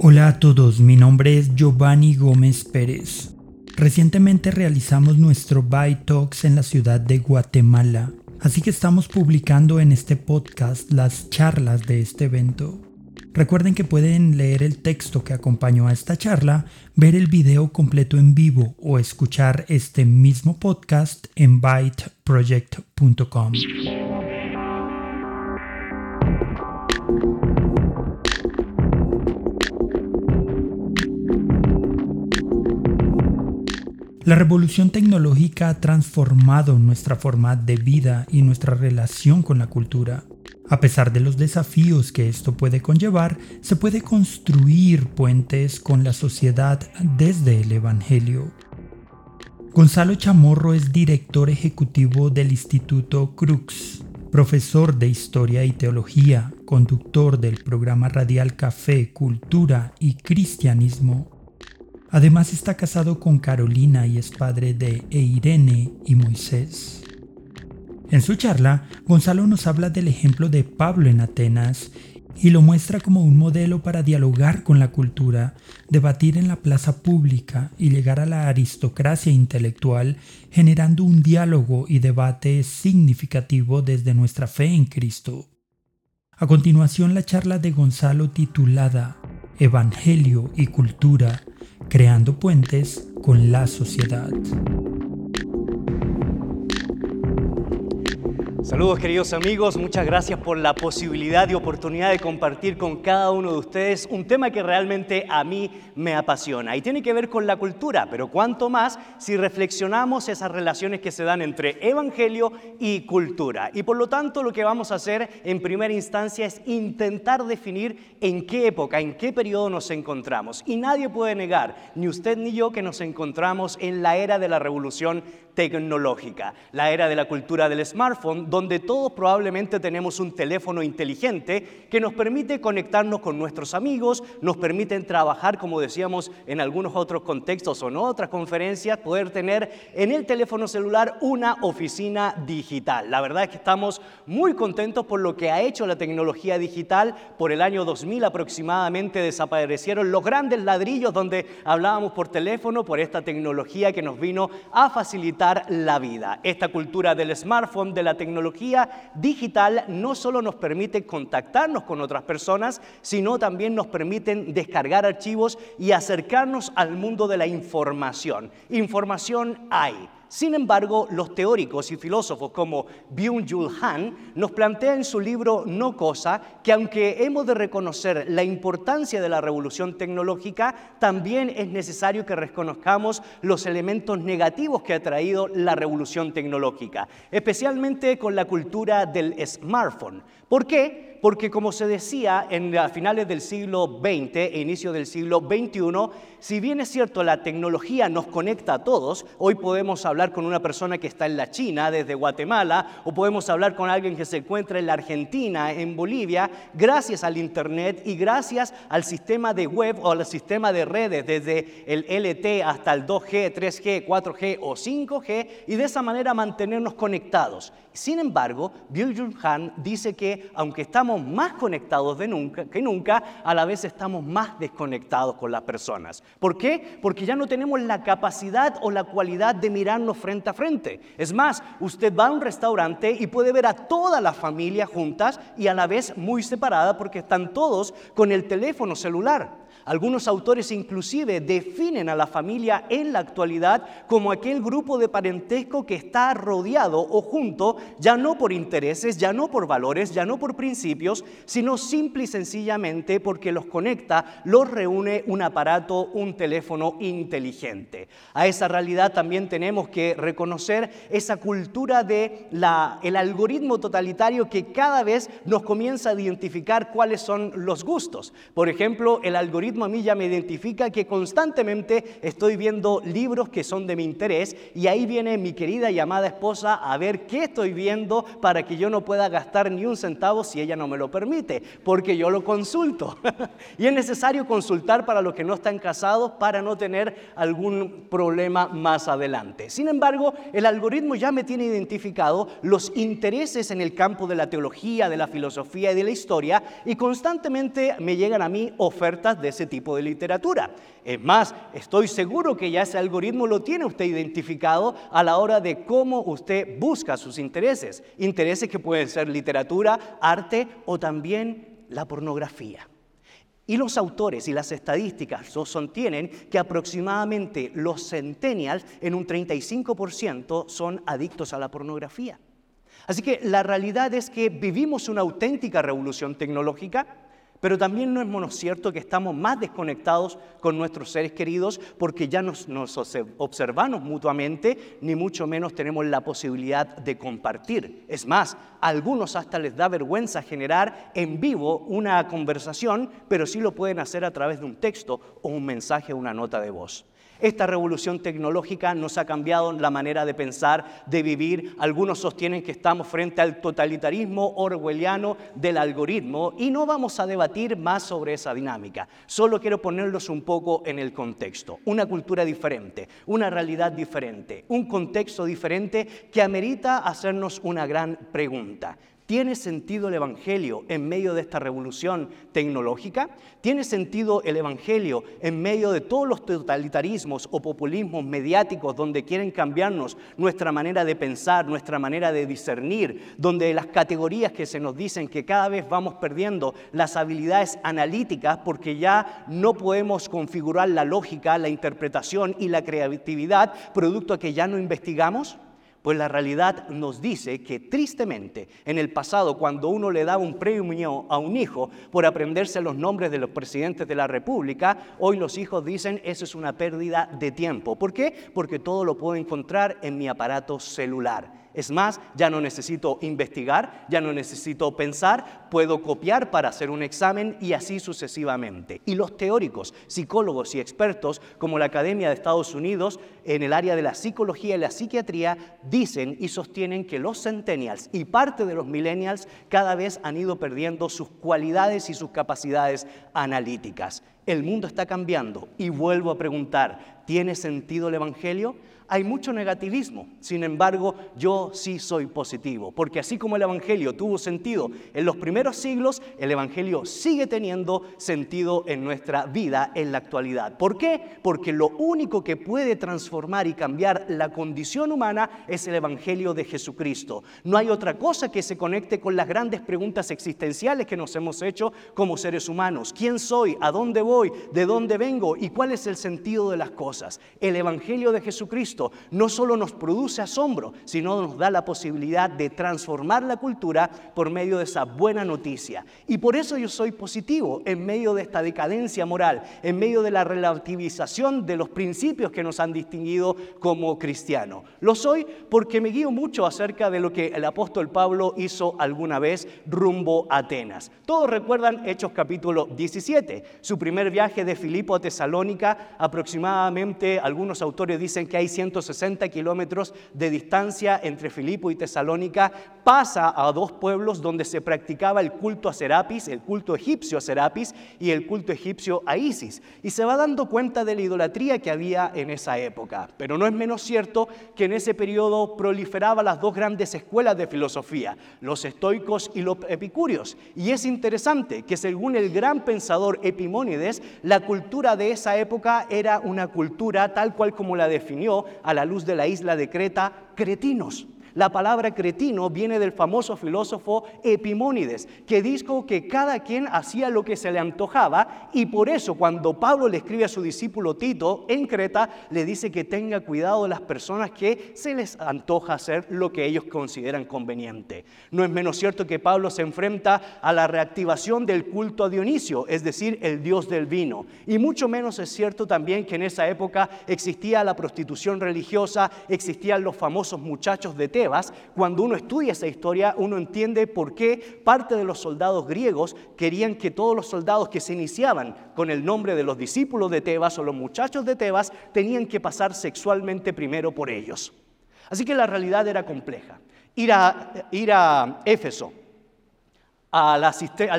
Hola a todos, mi nombre es Giovanni Gómez Pérez. Recientemente realizamos nuestro Byte Talks en la ciudad de Guatemala, así que estamos publicando en este podcast las charlas de este evento. Recuerden que pueden leer el texto que acompañó a esta charla, ver el video completo en vivo o escuchar este mismo podcast en byteproject.com. La revolución tecnológica ha transformado nuestra forma de vida y nuestra relación con la cultura. A pesar de los desafíos que esto puede conllevar, se puede construir puentes con la sociedad desde el Evangelio. Gonzalo Chamorro es director ejecutivo del Instituto Crux, profesor de Historia y Teología, conductor del programa radial Café, Cultura y Cristianismo Además está casado con Carolina y es padre de Eirene y Moisés. En su charla, Gonzalo nos habla del ejemplo de Pablo en Atenas y lo muestra como un modelo para dialogar con la cultura, debatir en la plaza pública y llegar a la aristocracia intelectual, generando un diálogo y debate significativo desde nuestra fe en Cristo. A continuación la charla de Gonzalo titulada Evangelio y Cultura, creando puentes con la sociedad. Saludos queridos amigos, muchas gracias por la posibilidad y oportunidad de compartir con cada uno de ustedes un tema que realmente a mí me apasiona y tiene que ver con la cultura, pero cuanto más si reflexionamos esas relaciones que se dan entre evangelio y cultura. Y por lo tanto lo que vamos a hacer en primera instancia es intentar definir en qué época, en qué periodo nos encontramos. Y nadie puede negar, ni usted ni yo, que nos encontramos en la era de la revolución tecnológica, la era de la cultura del smartphone, donde todos probablemente tenemos un teléfono inteligente que nos permite conectarnos con nuestros amigos, nos permiten trabajar, como decíamos en algunos otros contextos o en otras conferencias, poder tener en el teléfono celular una oficina digital. La verdad es que estamos muy contentos por lo que ha hecho la tecnología digital. Por el año 2000 aproximadamente desaparecieron los grandes ladrillos donde hablábamos por teléfono, por esta tecnología que nos vino a facilitar la vida. Esta cultura del smartphone, de la tecnología digital, no solo nos permite contactarnos con otras personas, sino también nos permiten descargar archivos y acercarnos al mundo de la Información hay. Sin embargo, los teóricos y filósofos como Byung-Chul Han nos plantean en su libro No Cosa que aunque hemos de reconocer la importancia de la revolución tecnológica, también es necesario que reconozcamos los elementos negativos que ha traído la revolución tecnológica, especialmente con la cultura del smartphone. ¿Por qué? porque como se decía en a finales del siglo XX e inicio del siglo XXI, si bien es cierto la tecnología nos conecta a todos, hoy podemos hablar con una persona que está en la China desde Guatemala o podemos hablar con alguien que se encuentra en la Argentina, en Bolivia, gracias al Internet y gracias al sistema de web o al sistema de redes desde el LT hasta el 2G, 3G, 4G o 5G y de esa manera mantenernos conectados. Sin embargo, Bill Jung Han dice que aunque estamos más conectados de nunca, que nunca, a la vez estamos más desconectados con las personas. ¿Por qué? Porque ya no tenemos la capacidad o la cualidad de mirarnos frente a frente. Es más, usted va a un restaurante y puede ver a toda la familia juntas y a la vez muy separada porque están todos con el teléfono celular. Algunos autores inclusive definen a la familia en la actualidad como aquel grupo de parentesco que está rodeado o junto ya no por intereses, ya no por valores, ya no por principios, sino simple y sencillamente porque los conecta, los reúne un aparato, un teléfono inteligente. A esa realidad también tenemos que reconocer esa cultura de la, el algoritmo totalitario que cada vez nos comienza a identificar cuáles son los gustos. Por ejemplo, el algoritmo algoritmo a mí ya me identifica que constantemente estoy viendo libros que son de mi interés y ahí viene mi querida y amada esposa a ver qué estoy viendo para que yo no pueda gastar ni un centavo si ella no me lo permite, porque yo lo consulto. y es necesario consultar para los que no están casados para no tener algún problema más adelante. Sin embargo, el algoritmo ya me tiene identificado los intereses en el campo de la teología, de la filosofía y de la historia y constantemente me llegan a mí ofertas de ese tipo de literatura. Es más, estoy seguro que ya ese algoritmo lo tiene usted identificado a la hora de cómo usted busca sus intereses. Intereses que pueden ser literatura, arte o también la pornografía. Y los autores y las estadísticas sostienen que aproximadamente los centennials en un 35% son adictos a la pornografía. Así que la realidad es que vivimos una auténtica revolución tecnológica pero también no es mono cierto que estamos más desconectados con nuestros seres queridos porque ya nos, nos, observamos mutuamente, ni mucho menos tenemos la posibilidad de compartir. Es más, a algunos hasta les da vergüenza generar en vivo una conversación, pero sí lo pueden hacer a través de un texto o un mensaje o una nota de voz. Esta revolución tecnológica nos ha cambiado la manera de pensar, de vivir. Algunos sostienen que estamos frente al totalitarismo orwelliano del algoritmo y no vamos a debatir más sobre esa dinámica. Solo quiero ponerlos un poco en el contexto. Una cultura diferente, una realidad diferente, un contexto diferente que amerita hacernos una gran pregunta. ¿Tiene sentido el Evangelio en medio de esta revolución tecnológica? ¿Tiene sentido el Evangelio en medio de todos los totalitarismos o populismos mediáticos donde quieren cambiarnos nuestra manera de pensar, nuestra manera de discernir, donde las categorías que se nos dicen que cada vez vamos perdiendo las habilidades analíticas porque ya no podemos configurar la lógica, la interpretación y la creatividad producto a que ya no investigamos? Pues la realidad nos dice que tristemente en el pasado cuando uno le daba un premio a un hijo por aprenderse los nombres de los presidentes de la República, hoy los hijos dicen eso es una pérdida de tiempo. ¿Por qué? Porque todo lo puedo encontrar en mi aparato celular. Es más, ya no necesito investigar, ya no necesito pensar, puedo copiar para hacer un examen y así sucesivamente. Y los teóricos, psicólogos y expertos como la Academia de Estados Unidos en el área de la psicología y la psiquiatría y sostienen que los centennials y parte de los millennials cada vez han ido perdiendo sus cualidades y sus capacidades analíticas. El mundo está cambiando y vuelvo a preguntar, ¿tiene sentido el Evangelio? Hay mucho negativismo. Sin embargo, yo sí soy positivo, porque así como el Evangelio tuvo sentido en los primeros siglos, el Evangelio sigue teniendo sentido en nuestra vida en la actualidad. ¿Por qué? Porque lo único que puede transformar y cambiar la condición humana es el Evangelio de Jesucristo. No hay otra cosa que se conecte con las grandes preguntas existenciales que nos hemos hecho como seres humanos. ¿Quién soy? ¿A dónde voy? ¿De dónde vengo? ¿Y cuál es el sentido de las cosas? El Evangelio de Jesucristo no solo nos produce asombro, sino nos da la posibilidad de transformar la cultura por medio de esa buena noticia. Y por eso yo soy positivo en medio de esta decadencia moral, en medio de la relativización de los principios que nos han distinguido como cristianos. Lo soy porque me guío mucho acerca de lo que el apóstol Pablo hizo alguna vez rumbo a Atenas. Todos recuerdan Hechos capítulo 17, su primer viaje de Filipo a Tesalónica, aproximadamente algunos autores dicen que hay 100 160 kilómetros de distancia entre Filipo y Tesalónica, pasa a dos pueblos donde se practicaba el culto a Serapis, el culto egipcio a Serapis y el culto egipcio a Isis. Y se va dando cuenta de la idolatría que había en esa época. Pero no es menos cierto que en ese periodo proliferaba las dos grandes escuelas de filosofía, los estoicos y los epicúreos. Y es interesante que según el gran pensador Epimónides, la cultura de esa época era una cultura tal cual como la definió a la luz de la isla de Creta, cretinos. La palabra cretino viene del famoso filósofo Epimónides, que dijo que cada quien hacía lo que se le antojaba y por eso cuando Pablo le escribe a su discípulo Tito en Creta, le dice que tenga cuidado de las personas que se les antoja hacer lo que ellos consideran conveniente. No es menos cierto que Pablo se enfrenta a la reactivación del culto a Dionisio, es decir, el dios del vino. Y mucho menos es cierto también que en esa época existía la prostitución religiosa, existían los famosos muchachos de Tebas, Cuando uno estudia esa historia, uno entiende por qué parte de los soldados griegos querían que todos los soldados que se iniciaban con el nombre de los discípulos de Tebas o los muchachos de Tebas tenían que pasar sexualmente primero por ellos. Así que la realidad era compleja. Ir a Éfeso, al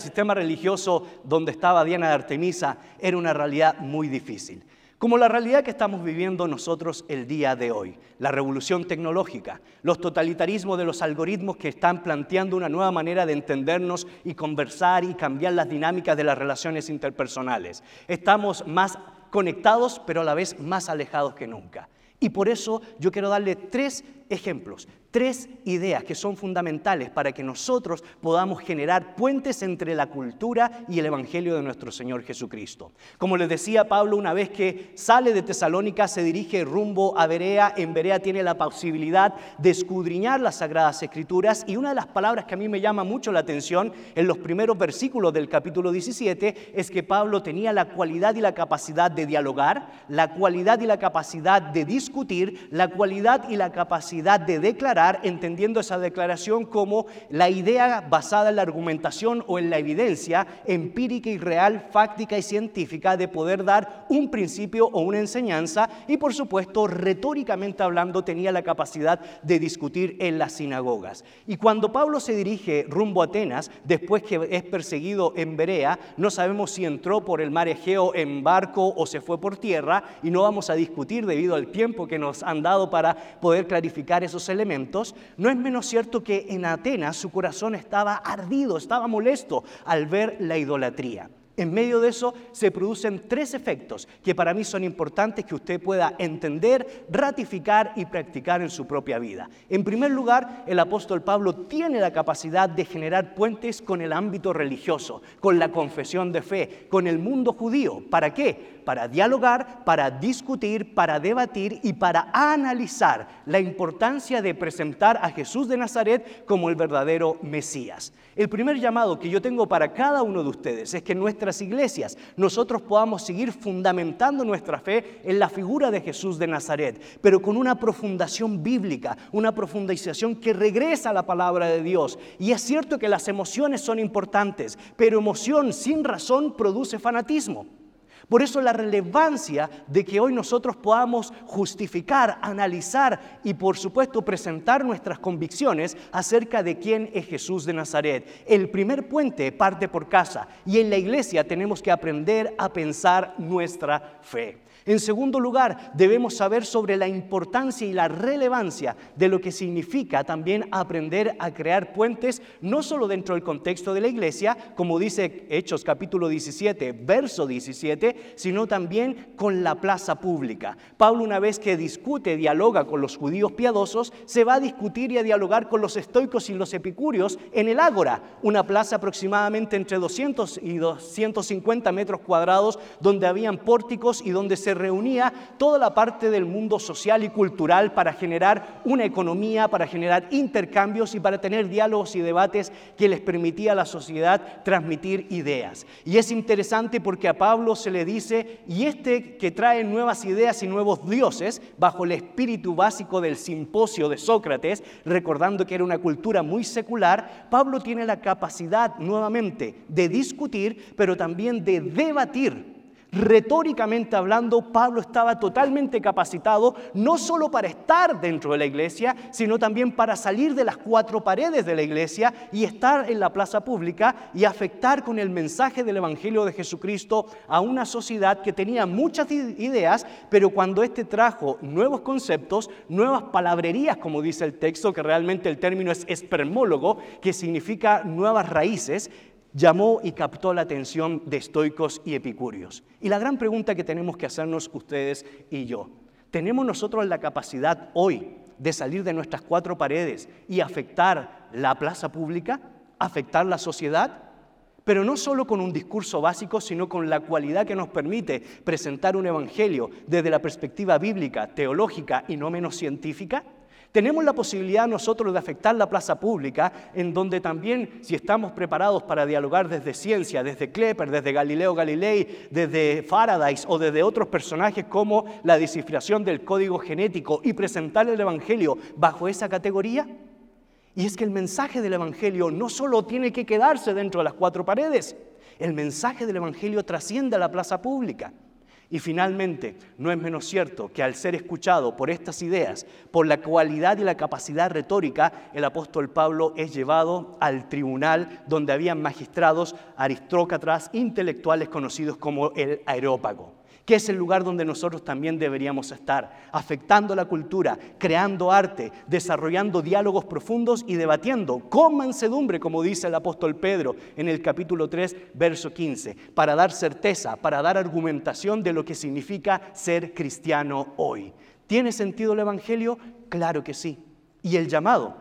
sistema religioso donde estaba Diana de Artemisa, era una realidad muy difícil. Como la realidad que estamos viviendo nosotros el día de hoy, la revolución tecnológica, los totalitarismos de los algoritmos que están planteando una nueva manera de entendernos y conversar y cambiar las dinámicas de las relaciones interpersonales. Estamos más conectados, pero a la vez más alejados que nunca. Y por eso yo quiero darle tres ejemplos, tres ideas que son fundamentales para que nosotros podamos generar puentes entre la cultura y el Evangelio de nuestro Señor Jesucristo. Como les decía Pablo, una vez que sale de Tesalónica, se dirige rumbo a Berea. En Berea tiene la posibilidad de escudriñar las Sagradas Escrituras y una de las palabras que a mí me llama mucho la atención en los primeros versículos del capítulo 17 es que Pablo tenía la cualidad y la capacidad de dialogar, la cualidad y la capacidad de discutir, la cualidad y la capacidad de declarar, entendiendo esa declaración como la idea basada en la argumentación o en la evidencia empírica y real, fáctica y científica de poder dar un principio o una enseñanza y por supuesto retóricamente hablando tenía la capacidad de discutir en las sinagogas. Y cuando Pablo se dirige rumbo a Atenas, después que es perseguido en Berea, no sabemos si entró por el mar Egeo en barco o se fue por tierra y no vamos a discutir debido al tiempo que nos han dado para poder clarificar esos elementos, no es menos cierto que en Atenas su corazón estaba ardido, estaba molesto al ver la idolatría. En medio de eso se producen tres efectos que para mí son importantes que usted pueda entender, ratificar y practicar en su propia vida. En primer lugar, el apóstol Pablo tiene la capacidad de generar puentes con el ámbito religioso, con la confesión de fe, con el mundo judío. ¿Para qué? para dialogar, para discutir, para debatir y para analizar la importancia de presentar a Jesús de Nazaret como el verdadero Mesías. El primer llamado que yo tengo para cada uno de ustedes es que en iglesias nosotros podamos seguir fundamentando nuestra fe en la figura de Jesús de Nazaret, pero con una profundación bíblica, una profundización que regresa a la palabra de Dios. Y es cierto que las emociones son importantes, pero emoción sin razón produce fanatismo. Por eso la relevancia de que hoy nosotros podamos justificar, analizar y por supuesto presentar nuestras convicciones acerca de quién es Jesús de Nazaret. El primer puente parte por casa y en la iglesia tenemos que aprender a pensar nuestra fe. En segundo lugar, debemos saber sobre la importancia y la relevancia de lo que significa también aprender a crear puentes, no solo dentro del contexto de la iglesia, como dice Hechos capítulo 17, verso 17, sino también con la plaza pública. Pablo una vez que discute, dialoga con los judíos piadosos, se va a discutir y a dialogar con los estoicos y los epicúreos en el Ágora, una plaza aproximadamente entre 200 y 250 metros cuadrados, donde habían pórticos y donde se reunía toda la parte del mundo social y cultural para generar una economía, para generar intercambios y para tener diálogos y debates que les permitía a la sociedad transmitir ideas. Y es interesante porque a Pablo se le dice, y este que trae nuevas ideas y nuevos dioses, bajo el espíritu básico del simposio de Sócrates, recordando que era una cultura muy secular, Pablo tiene la capacidad nuevamente de discutir, pero también de debatir Retóricamente hablando, Pablo estaba totalmente capacitado no solo para estar dentro de la iglesia, sino también para salir de las cuatro paredes de la iglesia y estar en la plaza pública y afectar con el mensaje del Evangelio de Jesucristo a una sociedad que tenía muchas ideas, pero cuando éste trajo nuevos conceptos, nuevas palabrerías, como dice el texto, que realmente el término es espermólogo, que significa nuevas raíces, llamó y captó la atención de estoicos y epicúreos. Y la gran pregunta que tenemos que hacernos ustedes y yo, ¿tenemos nosotros la capacidad hoy de salir de nuestras cuatro paredes y afectar la plaza pública, afectar la sociedad? Pero no solo con un discurso básico, sino con la cualidad que nos permite presentar un evangelio desde la perspectiva bíblica, teológica y no menos científica. Tenemos la posibilidad nosotros de afectar la plaza pública, en donde también, si estamos preparados para dialogar desde ciencia, desde Klepper, desde Galileo Galilei, desde Faraday o desde otros personajes como la descifración del código genético y presentar el Evangelio bajo esa categoría, y es que el mensaje del Evangelio no solo tiene que quedarse dentro de las cuatro paredes, el mensaje del Evangelio trasciende a la plaza pública. Y finalmente, no es menos cierto que al ser escuchado por estas ideas, por la cualidad y la capacidad retórica, el apóstol Pablo es llevado al tribunal donde habían magistrados aristócratas intelectuales conocidos como el Aerópago que es el lugar donde nosotros también deberíamos estar, afectando la cultura, creando arte, desarrollando diálogos profundos y debatiendo con mansedumbre, como dice el apóstol Pedro en el capítulo 3, verso 15, para dar certeza, para dar argumentación de lo que significa ser cristiano hoy. ¿Tiene sentido el Evangelio? Claro que sí. Y el llamado,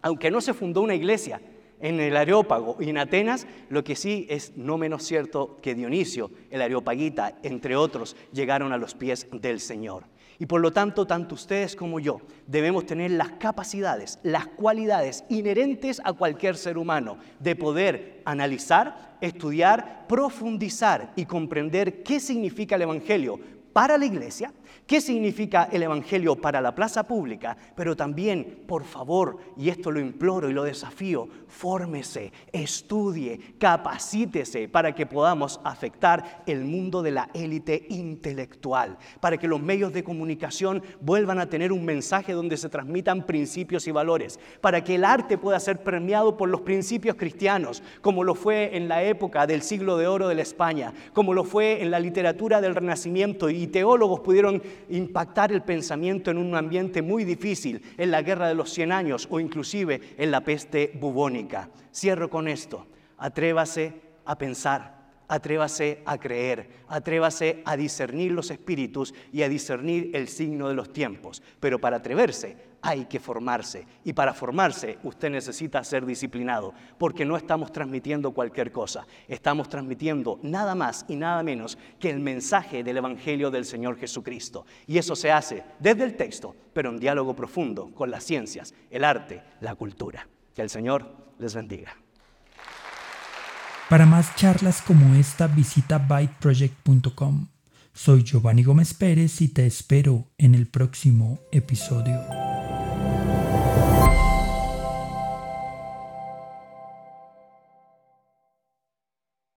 aunque no se fundó una iglesia, en el Areópago y en Atenas, lo que sí es no menos cierto que Dionisio, el Areopagita, entre otros, llegaron a los pies del Señor. Y por lo tanto, tanto ustedes como yo debemos tener las capacidades, las cualidades inherentes a cualquier ser humano de poder analizar, estudiar, profundizar y comprender qué significa el Evangelio para la iglesia ¿Qué significa el Evangelio para la plaza pública? Pero también, por favor, y esto lo imploro y lo desafío, fórmese, estudie, capacítese para que podamos afectar el mundo de la élite intelectual, para que los medios de comunicación vuelvan a tener un mensaje donde se transmitan principios y valores, para que el arte pueda ser premiado por los principios cristianos, como lo fue en la época del siglo de oro de la España, como lo fue en la literatura del Renacimiento teólogos pudieron impactar el pensamiento en un ambiente muy difícil, en la guerra de los 100 años o inclusive en la peste bubónica. Cierro con esto. Atrévase a pensar, atrévase a creer, atrévase a discernir los espíritus y a discernir el signo de los tiempos. Pero para atreverse hay que formarse. Y para formarse usted necesita ser disciplinado, porque no estamos transmitiendo cualquier cosa. Estamos transmitiendo nada más y nada menos que el mensaje del Evangelio del Señor Jesucristo. Y eso se hace desde el texto, pero en diálogo profundo con las ciencias, el arte, la cultura. Que el Señor les bendiga. Para más charlas como esta, visita byteproject.com. Soy Giovanni Gómez Pérez y te espero en el próximo episodio.